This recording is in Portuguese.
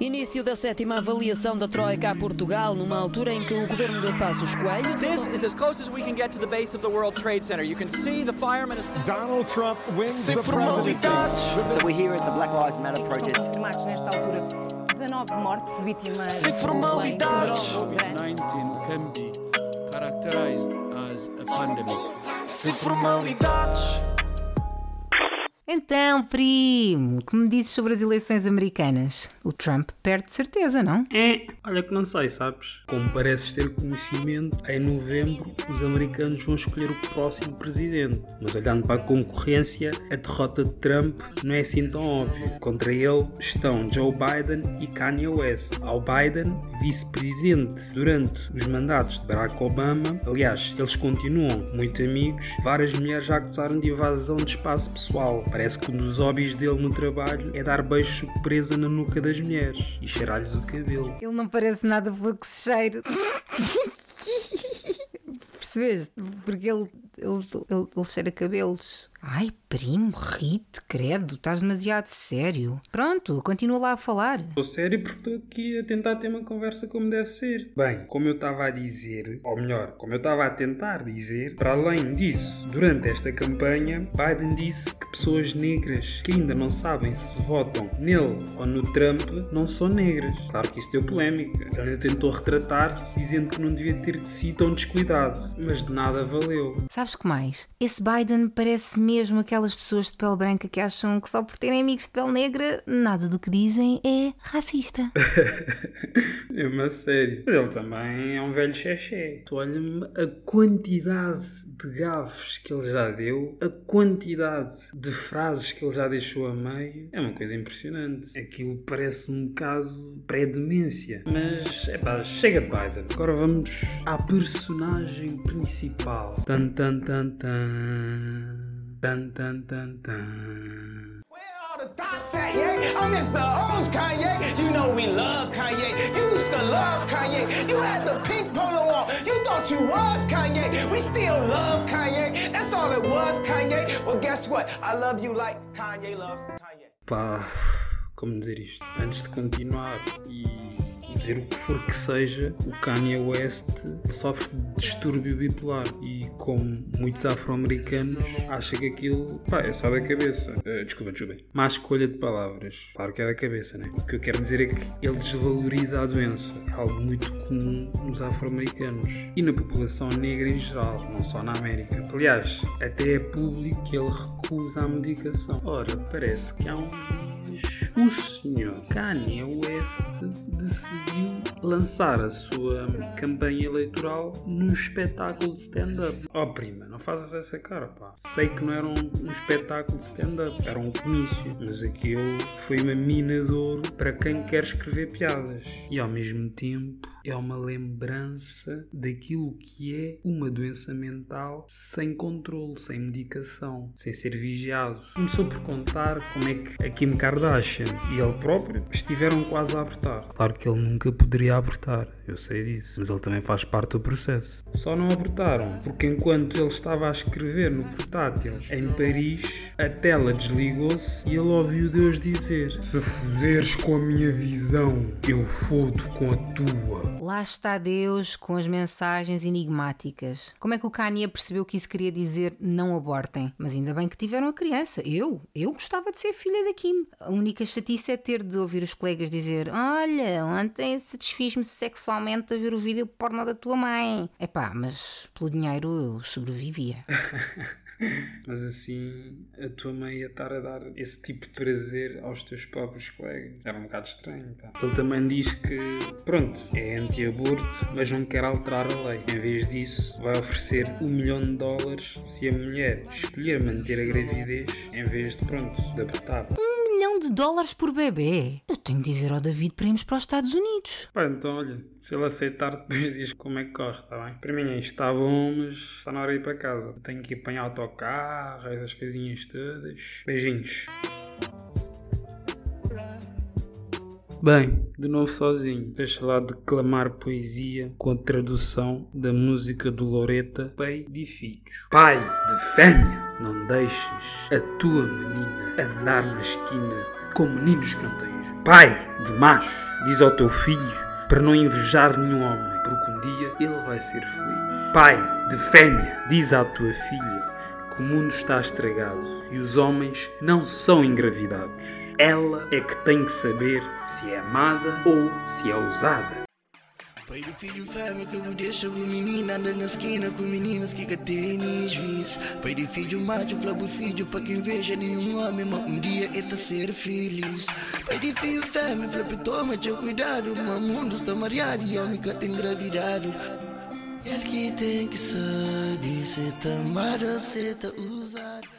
Início da sétima avaliação da Troika a Portugal, numa altura em que o governo de Passos Coelho. This is as close as we can get to the base of the World Trade Center. You can see the firemen. Donald Trump wins Sem the presidency. formalidades. So we're here at the Black Lives Matter protest. confirmados nesta altura 19 mortos vítimas Sem formalidades. de um Então, primo, que me dizes sobre as eleições americanas? O Trump perde de certeza, não? É, olha que não sei, sabes? Como pareces ter conhecimento, em novembro os americanos vão escolher o próximo presidente. Mas olhando para a concorrência, a derrota de Trump não é assim tão óbvia. Contra ele estão Joe Biden e Kanye West. Ao Biden, vice-presidente durante os mandatos de Barack Obama. Aliás, eles continuam muito amigos. Várias mulheres já acusaram de invasão de espaço pessoal. Parece que um dos hobbies dele no trabalho é dar beijos surpresa na nuca das mulheres e cheirar-lhes o cabelo. Ele não parece nada fluxeiro. Percebeste? Porque ele, ele, ele, ele cheira cabelos. Ai, primo, ri-te, credo, estás demasiado sério. Pronto, continua lá a falar. Estou sério porque estou aqui a tentar ter uma conversa como deve ser. Bem, como eu estava a dizer, ou melhor, como eu estava a tentar dizer, para além disso, durante esta campanha, Biden disse que pessoas negras que ainda não sabem se votam nele ou no Trump não são negras. Claro que isso deu polémica. Ele ainda tentou retratar-se dizendo que não devia ter de si tão descuidado, mas de nada valeu. Sabes que mais? Esse Biden parece mesmo aquelas pessoas de pele branca que acham que só por terem amigos de pele negra, nada do que dizem é racista. É uma sério. Mas ele também é um velho xexé. Tu olha-me a quantidade de gafes que ele já deu, a quantidade de frases que ele já deixou a meio, é uma coisa impressionante. Aquilo parece um bocado pré-demência. Mas, é pá, chega de Biden. Agora vamos à personagem principal. Tan tan tan tan. Tan tan tan tan. Where all the dots at, yeah? I'm Mr. O's Kanye. You know we love Kanye. You used to love Kanye. You had the pink polo on. You thought you was Kanye. We still love Kanye. That's all it was, Kanye. Well, guess what? I love you like Kanye loves Kanye. Pá, como dizer isto? Antes de continuar e dizer o que for que seja, o Kanye West sofre de distúrbio bipolar e, como muitos afro-americanos, acha que aquilo pá, é só da cabeça. Eh, desculpa, desculpa. Má escolha de palavras. Claro que é da cabeça, né? O que eu quero dizer é que ele desvaloriza a doença. É algo muito comum nos afro-americanos e na população negra em geral, não só na América. Aliás, até é público que ele recusa a medicação. Ora, parece que há um o senhor Kanye West decidiu lançar a sua campanha eleitoral num espetáculo de stand-up. Oh prima, não fazes essa cara, pá. Sei que não era um, um espetáculo de stand-up, era um comício, mas aquilo foi uma mina de ouro para quem quer escrever piadas. E ao mesmo tempo é uma lembrança daquilo que é uma doença mental sem controle, sem medicação, sem ser vigiado. Começou por contar como é que a Kim Kardashian e ele próprio estiveram quase a abortar. Claro que ele nunca poderia abortar, eu sei disso, mas ele também faz parte do processo. Só não abortaram porque enquanto ele estava a escrever no portátil em Paris, a tela desligou-se e ele ouviu Deus dizer: Se foderes com a minha visão, eu fodo com a tua. Lá está Deus com as mensagens enigmáticas. Como é que o Kanye percebeu que isso queria dizer não abortem? Mas ainda bem que tiveram a criança. Eu, eu gostava de ser filha da Kim. A única chatice é ter de ouvir os colegas dizer: Olha, ontem satisfiz-me sexualmente a ver o vídeo porno da tua mãe. Epá, mas pelo dinheiro eu sobrevivia. Mas assim, a tua mãe ia estar a dar esse tipo de prazer aos teus próprios colegas. Era um bocado estranho, pá. Ele também diz que, pronto, é anti-aborto, mas não quer alterar a lei. Em vez disso, vai oferecer um milhão de dólares se a mulher escolher manter a gravidez em vez de, pronto, de abortar. Milhão de dólares por bebê? Eu tenho de dizer ao David para irmos para os Estados Unidos. Pá, então olha, se ele aceitar, depois diz como é que corre, está bem? Para mim isto está bom, mas está na hora de ir para casa. Tenho que ir apanhar autocarro, essas coisinhas todas. Beijinhos. Bem, de novo sozinho. Deixa lá declamar poesia com a tradução da música do Loreta Pai de Filhos. Pai de fêmea, não deixes a tua menina andar na esquina com meninos que não tens. Pai de macho, diz ao teu filho para não invejar nenhum homem, porque um dia ele vai ser feliz. Pai de fêmea, diz à tua filha que o mundo está estragado e os homens não são engravidados. Ela é que tem que saber se é amada ou se é usada. Pai do filho fêmea que me deixa o menino anda na esquina com meninas que tênis vis. Pai do filho macho, flabo filho para quem veja nenhum homem, mas um dia é tá ser feliz. Pai do filho fêmea, flabo toma teu cuidado, o mundo está mareado e homem que tem engravidado. Ele que tem que saber se tá amado ou se tá usado.